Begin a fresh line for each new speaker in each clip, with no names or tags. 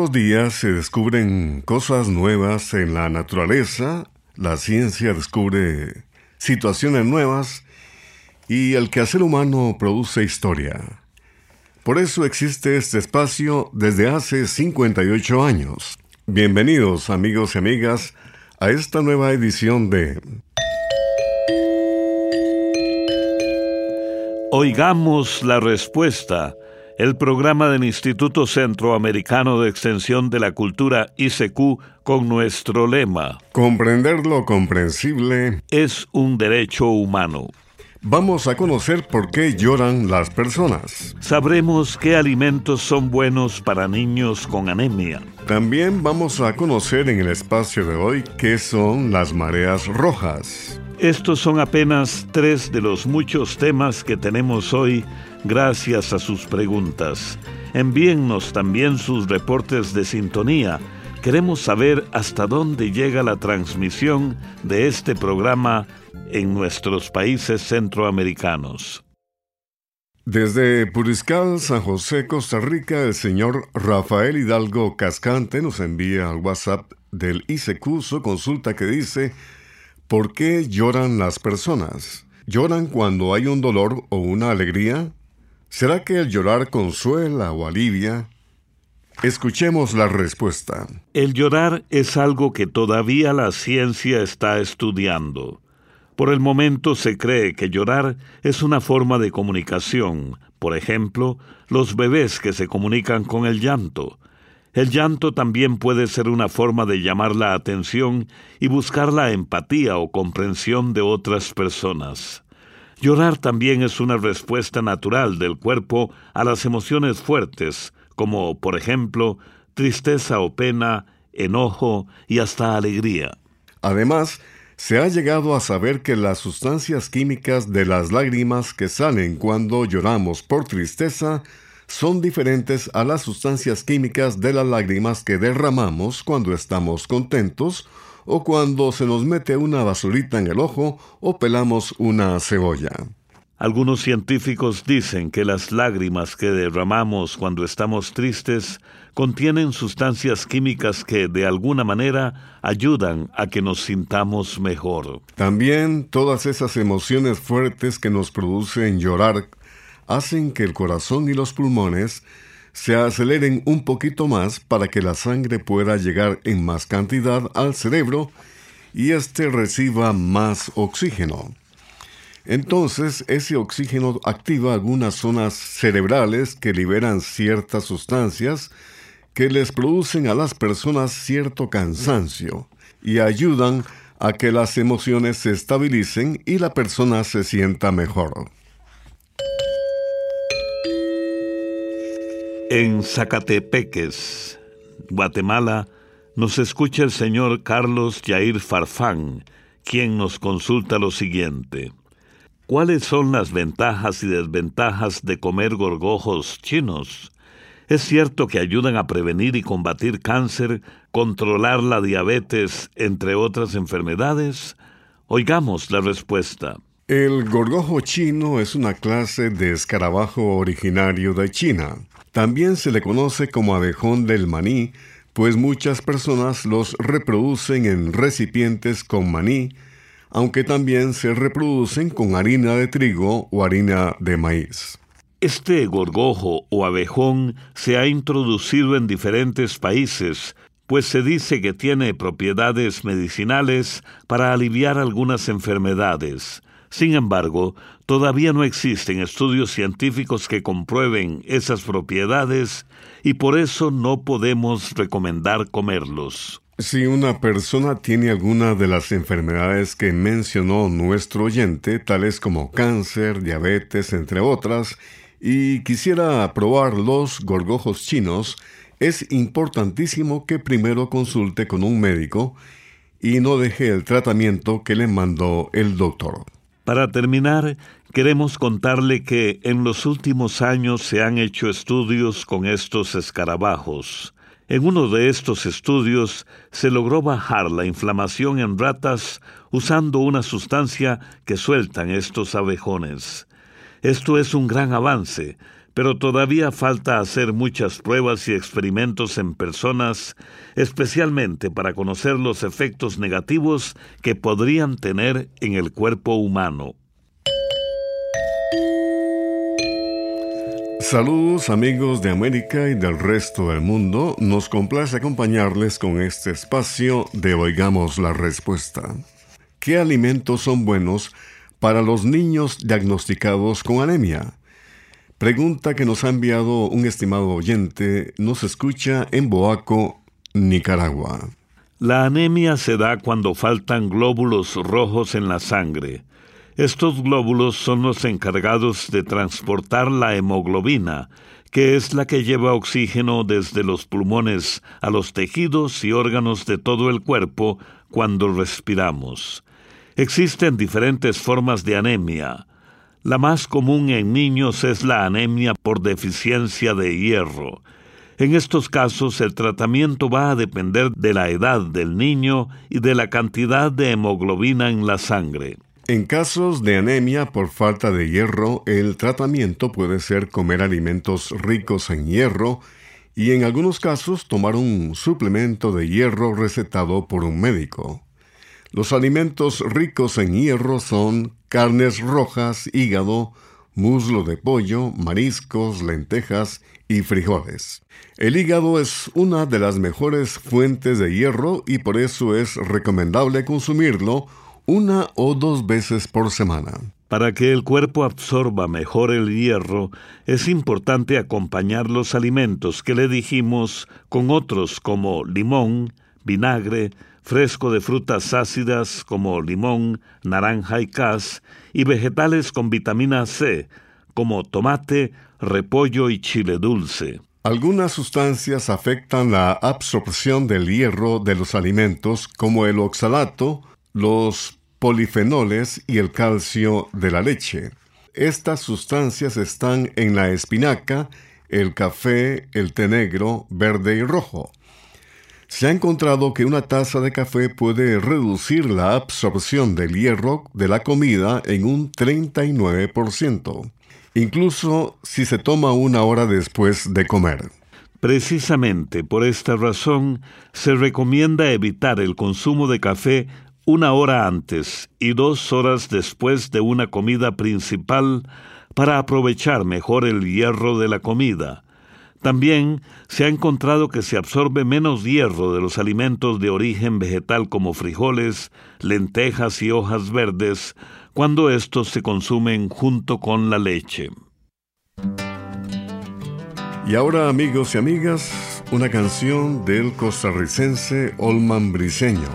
Los días se descubren cosas nuevas en la naturaleza, la ciencia descubre situaciones nuevas y el quehacer humano produce historia. Por eso existe este espacio desde hace 58 años. Bienvenidos amigos y amigas a esta nueva edición de
Oigamos la respuesta el programa del Instituto Centroamericano de Extensión de la Cultura ICQ con nuestro lema.
Comprender lo comprensible
es un derecho humano.
Vamos a conocer por qué lloran las personas.
Sabremos qué alimentos son buenos para niños con anemia.
También vamos a conocer en el espacio de hoy qué son las mareas rojas.
Estos son apenas tres de los muchos temas que tenemos hoy gracias a sus preguntas. Envíennos también sus reportes de sintonía. Queremos saber hasta dónde llega la transmisión de este programa en nuestros países centroamericanos.
Desde Puriscal, San José, Costa Rica, el señor Rafael Hidalgo Cascante nos envía al WhatsApp del ICQ su consulta que dice ¿Por qué lloran las personas? ¿Lloran cuando hay un dolor o una alegría? ¿Será que el llorar consuela o alivia? Escuchemos la respuesta.
El llorar es algo que todavía la ciencia está estudiando. Por el momento se cree que llorar es una forma de comunicación, por ejemplo, los bebés que se comunican con el llanto. El llanto también puede ser una forma de llamar la atención y buscar la empatía o comprensión de otras personas. Llorar también es una respuesta natural del cuerpo a las emociones fuertes, como por ejemplo tristeza o pena, enojo y hasta alegría.
Además, se ha llegado a saber que las sustancias químicas de las lágrimas que salen cuando lloramos por tristeza son diferentes a las sustancias químicas de las lágrimas que derramamos cuando estamos contentos o cuando se nos mete una basurita en el ojo o pelamos una cebolla.
Algunos científicos dicen que las lágrimas que derramamos cuando estamos tristes contienen sustancias químicas que de alguna manera ayudan a que nos sintamos mejor.
También todas esas emociones fuertes que nos producen llorar hacen que el corazón y los pulmones se aceleren un poquito más para que la sangre pueda llegar en más cantidad al cerebro y éste reciba más oxígeno. Entonces, ese oxígeno activa algunas zonas cerebrales que liberan ciertas sustancias que les producen a las personas cierto cansancio y ayudan a que las emociones se estabilicen y la persona se sienta mejor.
En Zacatepeques, Guatemala, nos escucha el señor Carlos Jair Farfán, quien nos consulta lo siguiente. ¿Cuáles son las ventajas y desventajas de comer gorgojos chinos? ¿Es cierto que ayudan a prevenir y combatir cáncer, controlar la diabetes, entre otras enfermedades? Oigamos la respuesta.
El gorgojo chino es una clase de escarabajo originario de China. También se le conoce como abejón del maní, pues muchas personas los reproducen en recipientes con maní, aunque también se reproducen con harina de trigo o harina de maíz.
Este gorgojo o abejón se ha introducido en diferentes países, pues se dice que tiene propiedades medicinales para aliviar algunas enfermedades. Sin embargo, todavía no existen estudios científicos que comprueben esas propiedades y por eso no podemos recomendar comerlos.
Si una persona tiene alguna de las enfermedades que mencionó nuestro oyente, tales como cáncer, diabetes, entre otras, y quisiera probar los gorgojos chinos, es importantísimo que primero consulte con un médico y no deje el tratamiento que le mandó el doctor.
Para terminar, queremos contarle que en los últimos años se han hecho estudios con estos escarabajos. En uno de estos estudios se logró bajar la inflamación en ratas usando una sustancia que sueltan estos abejones. Esto es un gran avance, pero todavía falta hacer muchas pruebas y experimentos en personas, especialmente para conocer los efectos negativos que podrían tener en el cuerpo humano.
Saludos amigos de América y del resto del mundo. Nos complace acompañarles con este espacio de Oigamos la Respuesta. ¿Qué alimentos son buenos para los niños diagnosticados con anemia? Pregunta que nos ha enviado un estimado oyente, nos escucha en Boaco, Nicaragua.
La anemia se da cuando faltan glóbulos rojos en la sangre. Estos glóbulos son los encargados de transportar la hemoglobina, que es la que lleva oxígeno desde los pulmones a los tejidos y órganos de todo el cuerpo cuando respiramos. Existen diferentes formas de anemia. La más común en niños es la anemia por deficiencia de hierro. En estos casos el tratamiento va a depender de la edad del niño y de la cantidad de hemoglobina en la sangre.
En casos de anemia por falta de hierro, el tratamiento puede ser comer alimentos ricos en hierro y en algunos casos tomar un suplemento de hierro recetado por un médico. Los alimentos ricos en hierro son carnes rojas, hígado, muslo de pollo, mariscos, lentejas y frijoles. El hígado es una de las mejores fuentes de hierro y por eso es recomendable consumirlo una o dos veces por semana.
Para que el cuerpo absorba mejor el hierro, es importante acompañar los alimentos que le dijimos con otros como limón, vinagre, fresco de frutas ácidas como limón, naranja y cas, y vegetales con vitamina C, como tomate, repollo y chile dulce.
Algunas sustancias afectan la absorción del hierro de los alimentos, como el oxalato, los polifenoles y el calcio de la leche. Estas sustancias están en la espinaca, el café, el té negro, verde y rojo. Se ha encontrado que una taza de café puede reducir la absorción del hierro de la comida en un 39%, incluso si se toma una hora después de comer.
Precisamente por esta razón se recomienda evitar el consumo de café una hora antes y dos horas después de una comida principal para aprovechar mejor el hierro de la comida también se ha encontrado que se absorbe menos hierro de los alimentos de origen vegetal como frijoles, lentejas y hojas verdes cuando estos se consumen junto con la leche.
Y ahora amigos y amigas, una canción del costarricense Olman Briseño,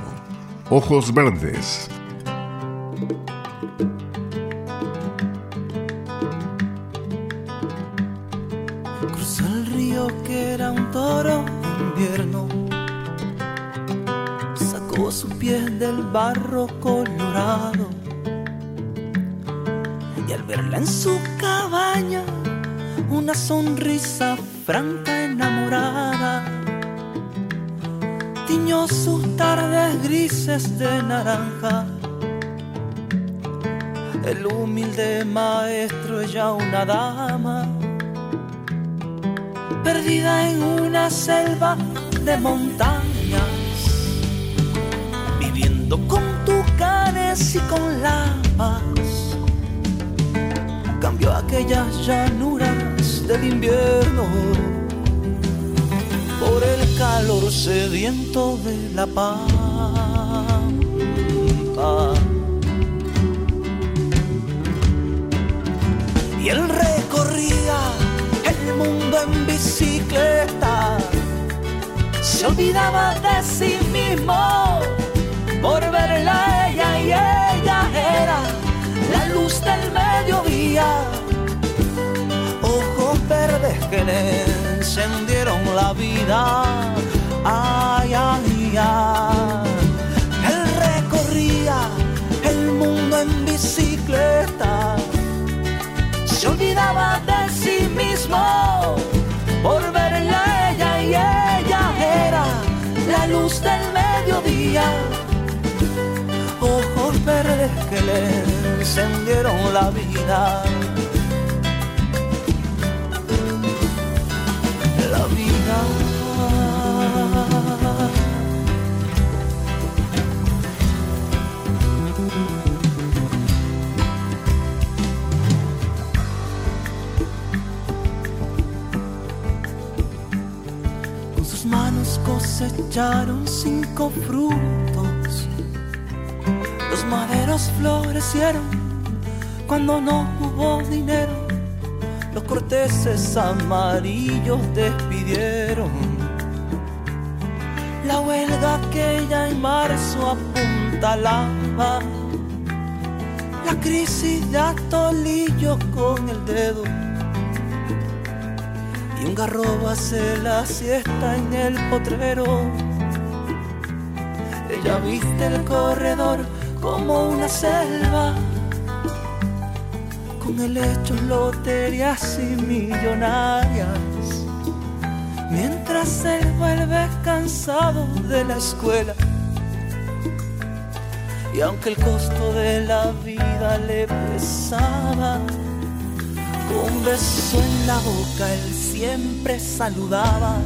Ojos Verdes.
Barro colorado. Y al verla en su cabaña, una sonrisa franca enamorada, tiñó sus tardes grises de naranja. El humilde maestro, ella una dama, perdida en una selva de montaña con tucanes y con lamas. Cambió aquellas llanuras del invierno por el calor sediento de la pampa. Y él recorría el mundo en bicicleta, se olvidaba de sí mismo por verla ella y ella era la luz del mediodía. Ojos verdes que le encendieron la vida. Ay, ay, ay. Él recorría el mundo en bicicleta. Se olvidaba de sí mismo por verla que le encendieron la vida. La vida. Con sus manos cosecharon cinco frutos Maderos florecieron cuando no hubo dinero. Los corteses amarillos despidieron. La huelga que ya en marzo apuntalaba. La crisis de Atolillo con el dedo un garrobo hace la siesta en el potrero. Ella viste el corredor como una selva, con helechos, loterías y millonarias. Mientras él vuelve cansado de la escuela. Y aunque el costo de la vida le pesaba, un beso en la boca él siempre saludaba,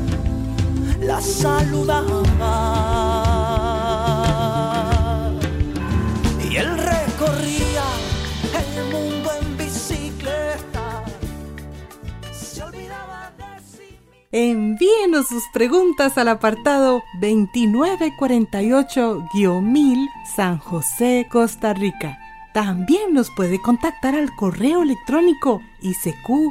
la saludaba.
Envíenos sus preguntas al apartado 2948-1000 San José, Costa Rica también nos puede contactar al correo electrónico isq.org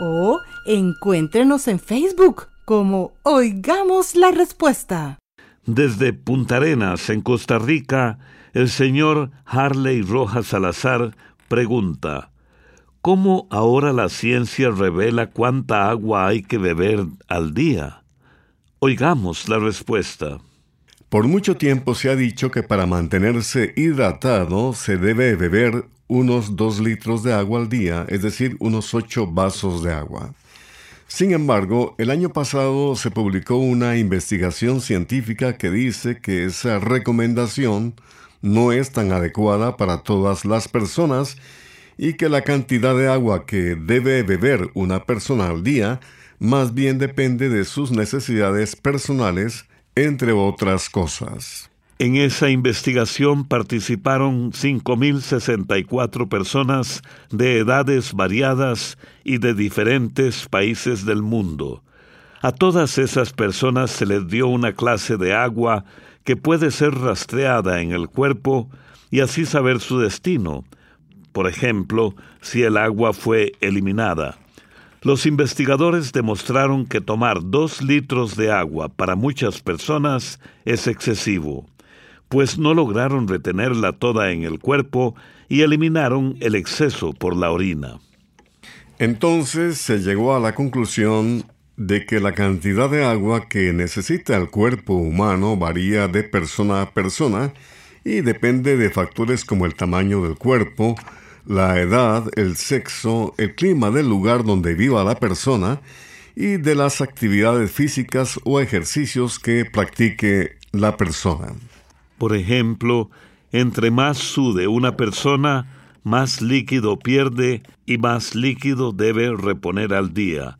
o encuéntrenos en Facebook como Oigamos la Respuesta.
Desde Punta Arenas, en Costa Rica, el señor Harley Rojas Salazar pregunta, ¿cómo ahora la ciencia revela cuánta agua hay que beber al día? Oigamos la respuesta.
Por mucho tiempo se ha dicho que para mantenerse hidratado se debe beber unos 2 litros de agua al día, es decir, unos 8 vasos de agua. Sin embargo, el año pasado se publicó una investigación científica que dice que esa recomendación no es tan adecuada para todas las personas y que la cantidad de agua que debe beber una persona al día más bien depende de sus necesidades personales entre otras cosas.
En esa investigación participaron 5.064 personas de edades variadas y de diferentes países del mundo. A todas esas personas se les dio una clase de agua que puede ser rastreada en el cuerpo y así saber su destino. Por ejemplo, si el agua fue eliminada. Los investigadores demostraron que tomar dos litros de agua para muchas personas es excesivo, pues no lograron retenerla toda en el cuerpo y eliminaron el exceso por la orina.
Entonces se llegó a la conclusión de que la cantidad de agua que necesita el cuerpo humano varía de persona a persona y depende de factores como el tamaño del cuerpo, la edad, el sexo, el clima del lugar donde viva la persona y de las actividades físicas o ejercicios que practique la persona.
Por ejemplo, entre más sude una persona, más líquido pierde y más líquido debe reponer al día.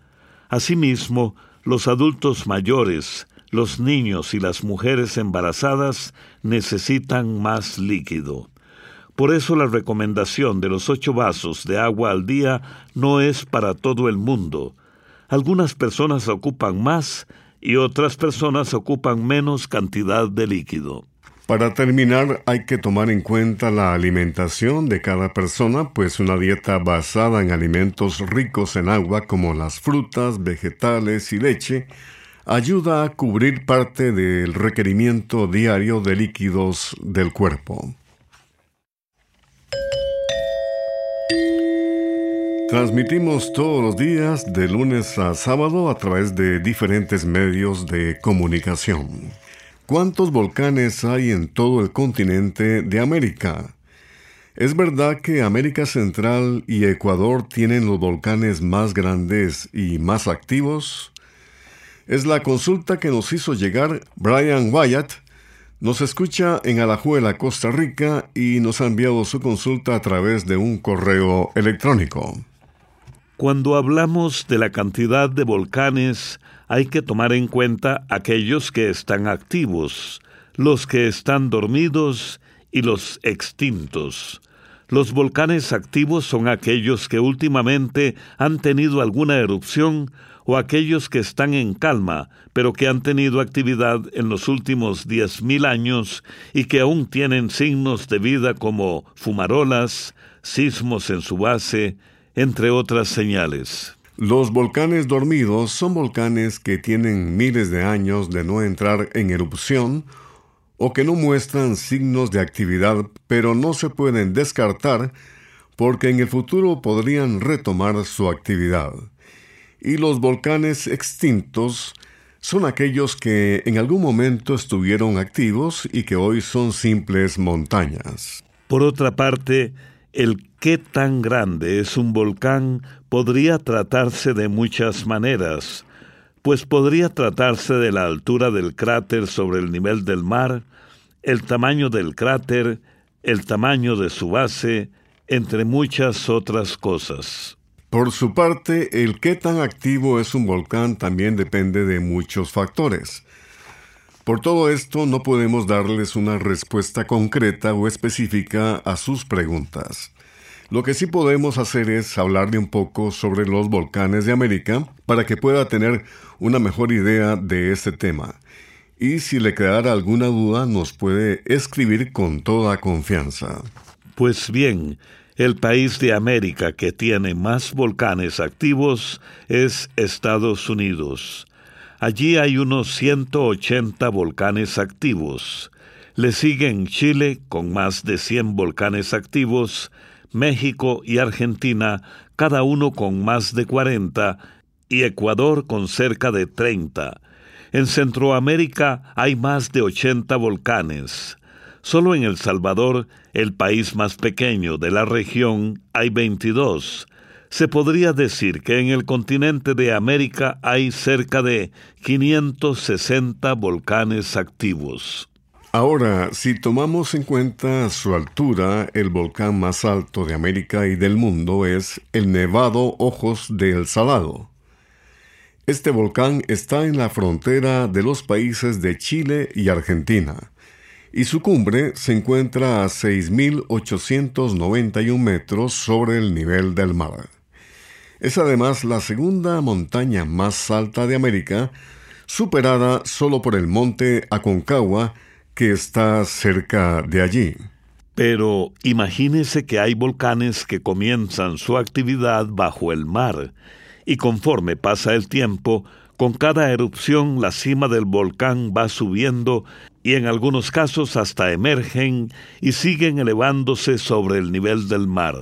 Asimismo, los adultos mayores, los niños y las mujeres embarazadas necesitan más líquido. Por eso la recomendación de los ocho vasos de agua al día no es para todo el mundo. Algunas personas ocupan más y otras personas ocupan menos cantidad de líquido.
Para terminar, hay que tomar en cuenta la alimentación de cada persona, pues una dieta basada en alimentos ricos en agua como las frutas, vegetales y leche ayuda a cubrir parte del requerimiento diario de líquidos del cuerpo. Transmitimos todos los días de lunes a sábado a través de diferentes medios de comunicación. ¿Cuántos volcanes hay en todo el continente de América? ¿Es verdad que América Central y Ecuador tienen los volcanes más grandes y más activos? Es la consulta que nos hizo llegar Brian Wyatt. Nos escucha en Alajuela, Costa Rica, y nos ha enviado su consulta a través de un correo electrónico.
Cuando hablamos de la cantidad de volcanes, hay que tomar en cuenta aquellos que están activos, los que están dormidos y los extintos. Los volcanes activos son aquellos que últimamente han tenido alguna erupción o aquellos que están en calma, pero que han tenido actividad en los últimos 10.000 años y que aún tienen signos de vida como fumarolas, sismos en su base, entre otras señales.
Los volcanes dormidos son volcanes que tienen miles de años de no entrar en erupción o que no muestran signos de actividad, pero no se pueden descartar porque en el futuro podrían retomar su actividad. Y los volcanes extintos son aquellos que en algún momento estuvieron activos y que hoy son simples montañas.
Por otra parte, el qué tan grande es un volcán podría tratarse de muchas maneras, pues podría tratarse de la altura del cráter sobre el nivel del mar, el tamaño del cráter, el tamaño de su base, entre muchas otras cosas.
Por su parte, el qué tan activo es un volcán también depende de muchos factores. Por todo esto no podemos darles una respuesta concreta o específica a sus preguntas. Lo que sí podemos hacer es hablarle un poco sobre los volcanes de América para que pueda tener una mejor idea de este tema. Y si le quedara alguna duda nos puede escribir con toda confianza.
Pues bien, el país de América que tiene más volcanes activos es Estados Unidos. Allí hay unos 180 volcanes activos. Le siguen Chile con más de 100 volcanes activos, México y Argentina, cada uno con más de 40, y Ecuador con cerca de 30. En Centroamérica hay más de 80 volcanes. Solo en El Salvador, el país más pequeño de la región, hay 22. Se podría decir que en el continente de América hay cerca de 560 volcanes activos.
Ahora, si tomamos en cuenta su altura, el volcán más alto de América y del mundo es el Nevado Ojos del Salado. Este volcán está en la frontera de los países de Chile y Argentina y su cumbre se encuentra a 6.891 metros sobre el nivel del mar. Es además la segunda montaña más alta de América, superada solo por el monte Aconcagua, que está cerca de allí.
Pero imagínese que hay volcanes que comienzan su actividad bajo el mar, y conforme pasa el tiempo, con cada erupción la cima del volcán va subiendo y en algunos casos hasta emergen y siguen elevándose sobre el nivel del mar.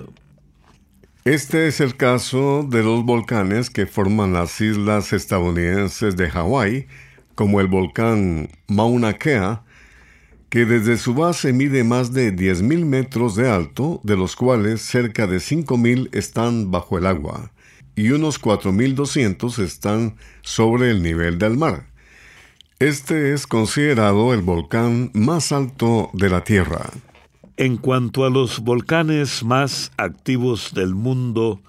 Este es el caso de los volcanes que forman las islas estadounidenses de Hawái, como el volcán Mauna Kea, que desde su base mide más de 10.000 metros de alto, de los cuales cerca de 5.000 están bajo el agua y unos 4.200 están sobre el nivel del mar. Este es considerado el volcán más alto de la Tierra.
En cuanto a los volcanes más activos del mundo,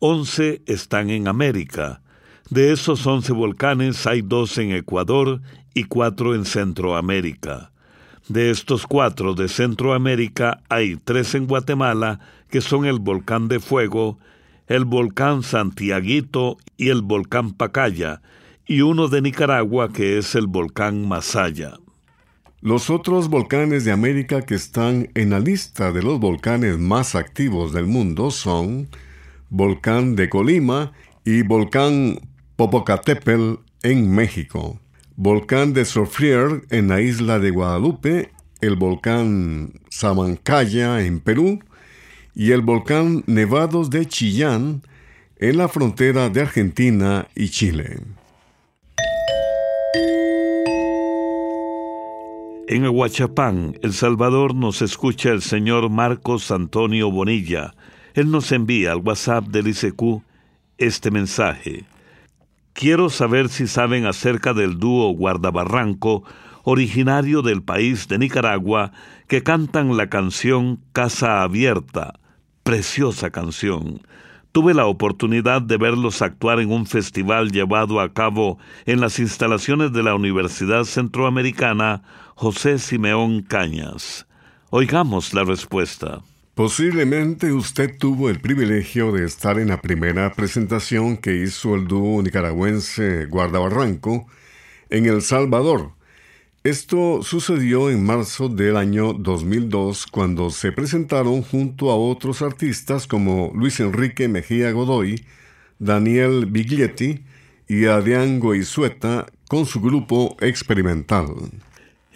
11 están en América. De esos 11 volcanes hay dos en Ecuador y cuatro en Centroamérica. De estos cuatro de Centroamérica hay tres en Guatemala, que son el volcán de fuego, el volcán Santiaguito y el volcán Pacaya, y uno de Nicaragua que es el volcán Masaya.
Los otros volcanes de América que están en la lista de los volcanes más activos del mundo son Volcán de Colima y Volcán Popocatépetl en México, Volcán de Soufrier en la isla de Guadalupe, el Volcán Samancaya en Perú y el volcán Nevados de Chillán en la frontera de Argentina y Chile.
En Aguachapán, El Salvador, nos escucha el señor Marcos Antonio Bonilla. Él nos envía al WhatsApp del ICQ este mensaje. Quiero saber si saben acerca del dúo Guardabarranco, originario del país de Nicaragua, que cantan la canción Casa Abierta preciosa canción. Tuve la oportunidad de verlos actuar en un festival llevado a cabo en las instalaciones de la Universidad Centroamericana José Simeón Cañas. Oigamos la respuesta.
Posiblemente usted tuvo el privilegio de estar en la primera presentación que hizo el dúo nicaragüense Guardabarranco en El Salvador. Esto sucedió en marzo del año 2002 cuando se presentaron junto a otros artistas como Luis Enrique Mejía Godoy, Daniel Biglietti y Adrián Goizueta con su grupo experimental.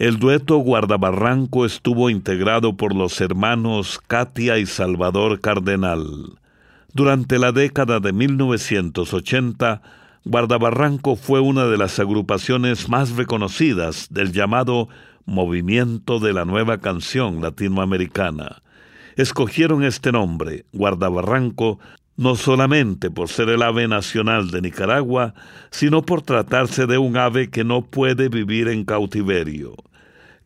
El dueto Guardabarranco estuvo integrado por los hermanos Katia y Salvador Cardenal. Durante la década de 1980, Guardabarranco fue una de las agrupaciones más reconocidas del llamado Movimiento de la Nueva Canción Latinoamericana. Escogieron este nombre, Guardabarranco, no solamente por ser el ave nacional de Nicaragua, sino por tratarse de un ave que no puede vivir en cautiverio.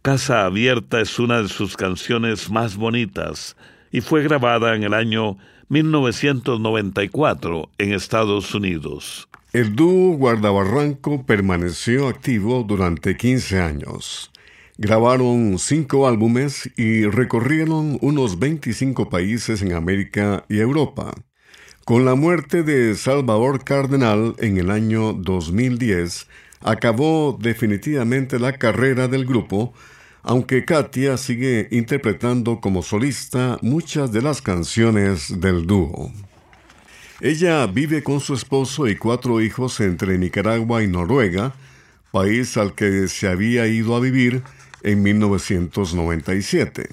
Casa Abierta es una de sus canciones más bonitas y fue grabada en el año 1994 en Estados Unidos.
El dúo Guardabarranco permaneció activo durante 15 años. Grabaron cinco álbumes y recorrieron unos 25 países en América y Europa. Con la muerte de Salvador Cardenal en el año 2010, acabó definitivamente la carrera del grupo, aunque Katia sigue interpretando como solista muchas de las canciones del dúo. Ella vive con su esposo y cuatro hijos entre Nicaragua y Noruega, país al que se había ido a vivir en 1997.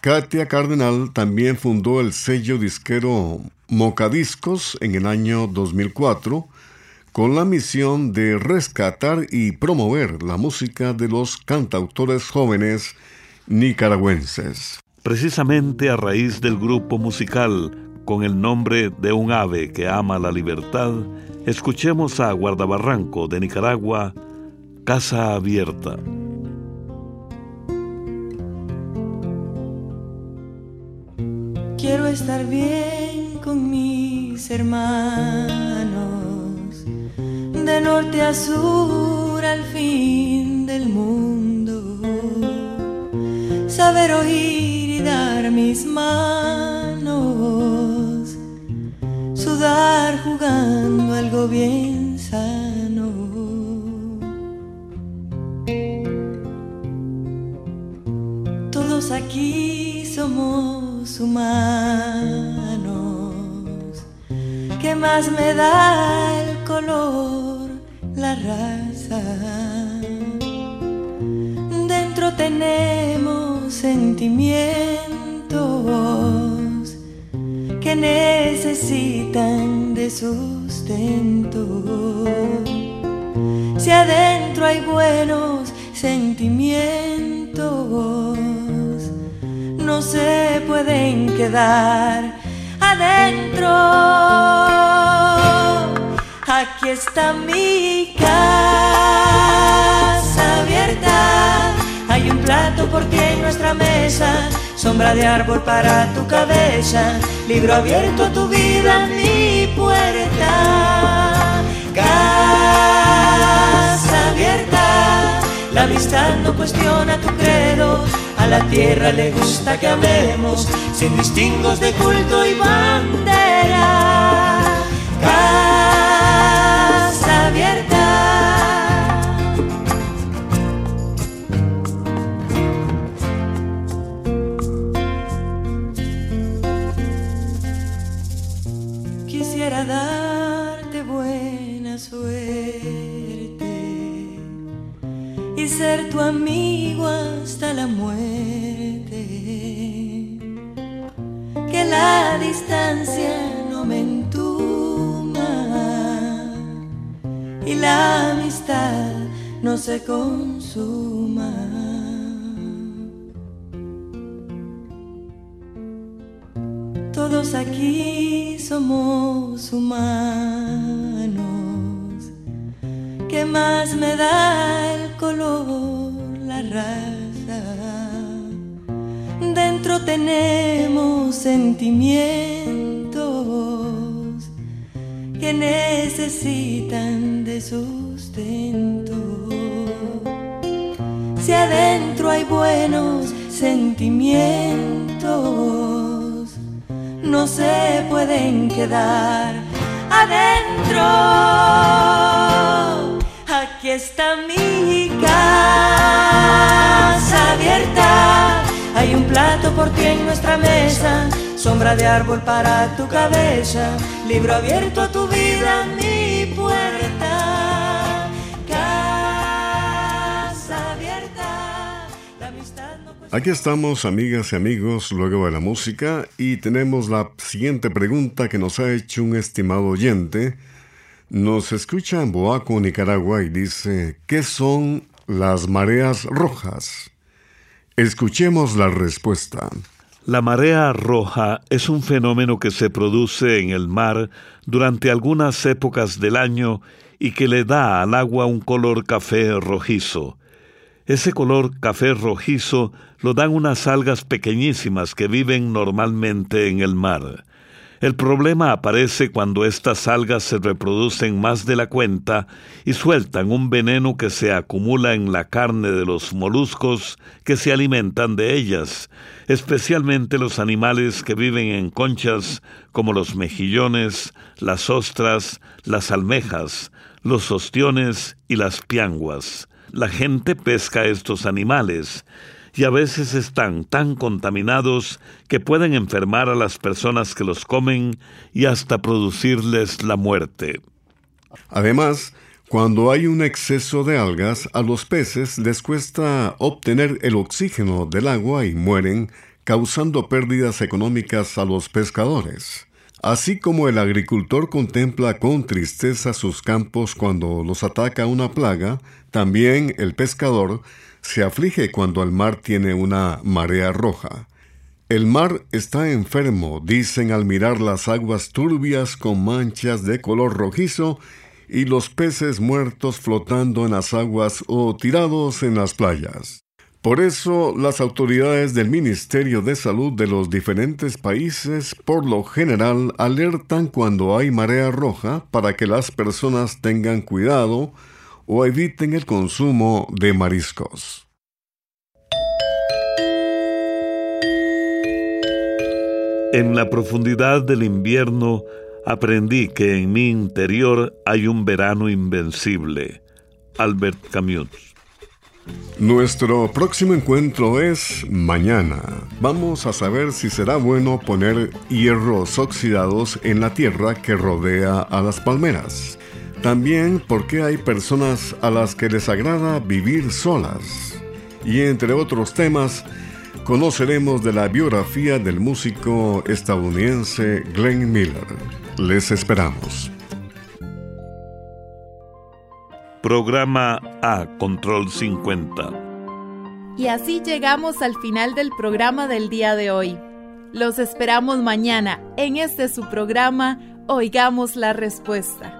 Katia Cardenal también fundó el sello disquero Mocadiscos en el año 2004 con la misión de rescatar y promover la música de los cantautores jóvenes nicaragüenses.
Precisamente a raíz del grupo musical con el nombre de un ave que ama la libertad, escuchemos a Guardabarranco de Nicaragua, Casa Abierta.
Quiero estar bien con mis hermanos, de norte a sur al fin del mundo, saber oír y dar mis manos, sudar jugando algo bien sano. Todos aquí somos humanos. ¿Qué más me da el color, la raza? Dentro tenemos sentimientos que necesitan de sustento. Si adentro hay buenos sentimientos, no se pueden quedar adentro. Aquí está mi casa abierta. Hay un plato por ti en nuestra mesa, sombra de árbol para tu cabeza, libro abierto a tu vida, mi puerta. Casa abierta, la amistad no cuestiona tu credo a la tierra le gusta que amemos sin distingos de culto y bandera. Distancia no me entuma y la amistad no se consuma. Todos aquí somos humanos. ¿Qué más me da el color, la raza? Dentro tenemos sentimientos que necesitan de sustento. Si adentro hay buenos sentimientos, no se pueden quedar adentro. Aquí está mi casa abierta, hay un plato por ti en nuestra mesa, sombra de árbol para tu cabeza, libro abierto a tu vida, mi puerta.
Aquí estamos, amigas y amigos, luego de la música, y tenemos la siguiente pregunta que nos ha hecho un estimado oyente. Nos escucha en Boaco, Nicaragua, y dice, ¿qué son las mareas rojas? Escuchemos la respuesta.
La marea roja es un fenómeno que se produce en el mar durante algunas épocas del año y que le da al agua un color café rojizo. Ese color café rojizo lo dan unas algas pequeñísimas que viven normalmente en el mar. El problema aparece cuando estas algas se reproducen más de la cuenta y sueltan un veneno que se acumula en la carne de los moluscos que se alimentan de ellas, especialmente los animales que viven en conchas como los mejillones, las ostras, las almejas, los ostiones y las pianguas. La gente pesca estos animales y a veces están tan contaminados que pueden enfermar a las personas que los comen y hasta producirles la muerte.
Además, cuando hay un exceso de algas, a los peces les cuesta obtener el oxígeno del agua y mueren, causando pérdidas económicas a los pescadores. Así como el agricultor contempla con tristeza sus campos cuando los ataca una plaga, también el pescador se aflige cuando el mar tiene una marea roja. El mar está enfermo, dicen al mirar las aguas turbias con manchas de color rojizo y los peces muertos flotando en las aguas o tirados en las playas. Por eso, las autoridades del Ministerio de Salud de los diferentes países por lo general alertan cuando hay marea roja para que las personas tengan cuidado o eviten el consumo de mariscos.
En la profundidad del invierno aprendí que en mi interior hay un verano invencible. Albert Camus
nuestro próximo encuentro es mañana. Vamos a saber si será bueno poner hierros oxidados en la tierra que rodea a las palmeras. También por qué hay personas a las que les agrada vivir solas. Y entre otros temas, conoceremos de la biografía del músico estadounidense Glenn Miller. Les esperamos.
Programa A Control 50.
Y así llegamos al final del programa del día de hoy. Los esperamos mañana en este su programa Oigamos la Respuesta.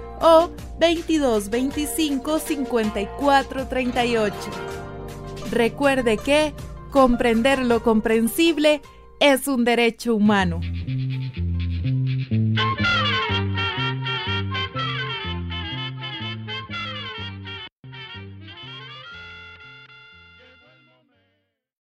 o 2225-5438. Recuerde que comprender lo comprensible es un derecho humano.